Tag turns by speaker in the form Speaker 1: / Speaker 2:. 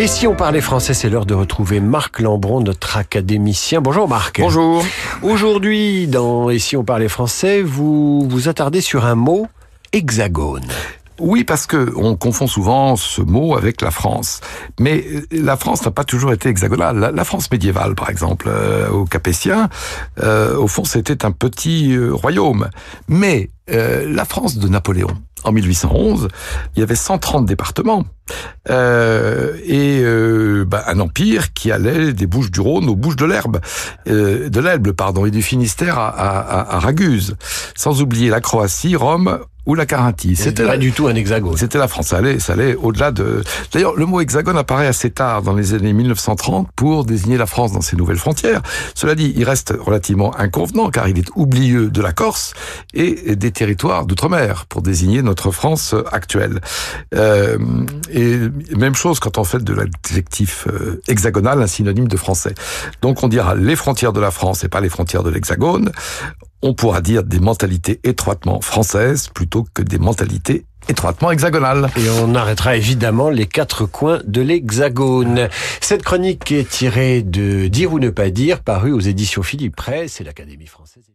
Speaker 1: Et si on parlait français, c'est l'heure de retrouver Marc Lambron, notre académicien. Bonjour Marc.
Speaker 2: Bonjour.
Speaker 1: Aujourd'hui, dans Et si on parlait français, vous vous attardez sur un mot, hexagone.
Speaker 2: Oui, parce que on confond souvent ce mot avec la France. Mais euh, la France n'a pas toujours été hexagonale. La, France médiévale, par exemple, euh, au Capétien, euh, au fond, c'était un petit royaume. Mais la France de Napoléon, en 1811, il y avait 130 départements. Euh, et euh, bah, un empire qui allait des Bouches du Rhône aux Bouches de l'Herbe, euh, de l'Elbe pardon, et du Finistère à, à, à Raguse, sans oublier la Croatie, Rome ou la Carinthie.
Speaker 1: C'était pas du tout un hexagone.
Speaker 2: C'était la France. Ça allait, ça allait au-delà de. D'ailleurs, le mot hexagone apparaît assez tard, dans les années 1930, pour désigner la France dans ses nouvelles frontières. Cela dit, il reste relativement inconvenant, car il est oublieux de la Corse et des territoires d'outre-mer pour désigner notre France actuelle. Euh, et même chose quand on fait de l'adjectif euh, hexagonal un synonyme de français. Donc on dira les frontières de la France et pas les frontières de l'hexagone. On pourra dire des mentalités étroitement françaises plutôt que des mentalités étroitement hexagonales.
Speaker 1: Et on arrêtera évidemment les quatre coins de l'hexagone. Cette chronique est tirée de Dire ou ne pas dire, paru aux éditions Philippe Presse et l'Académie française.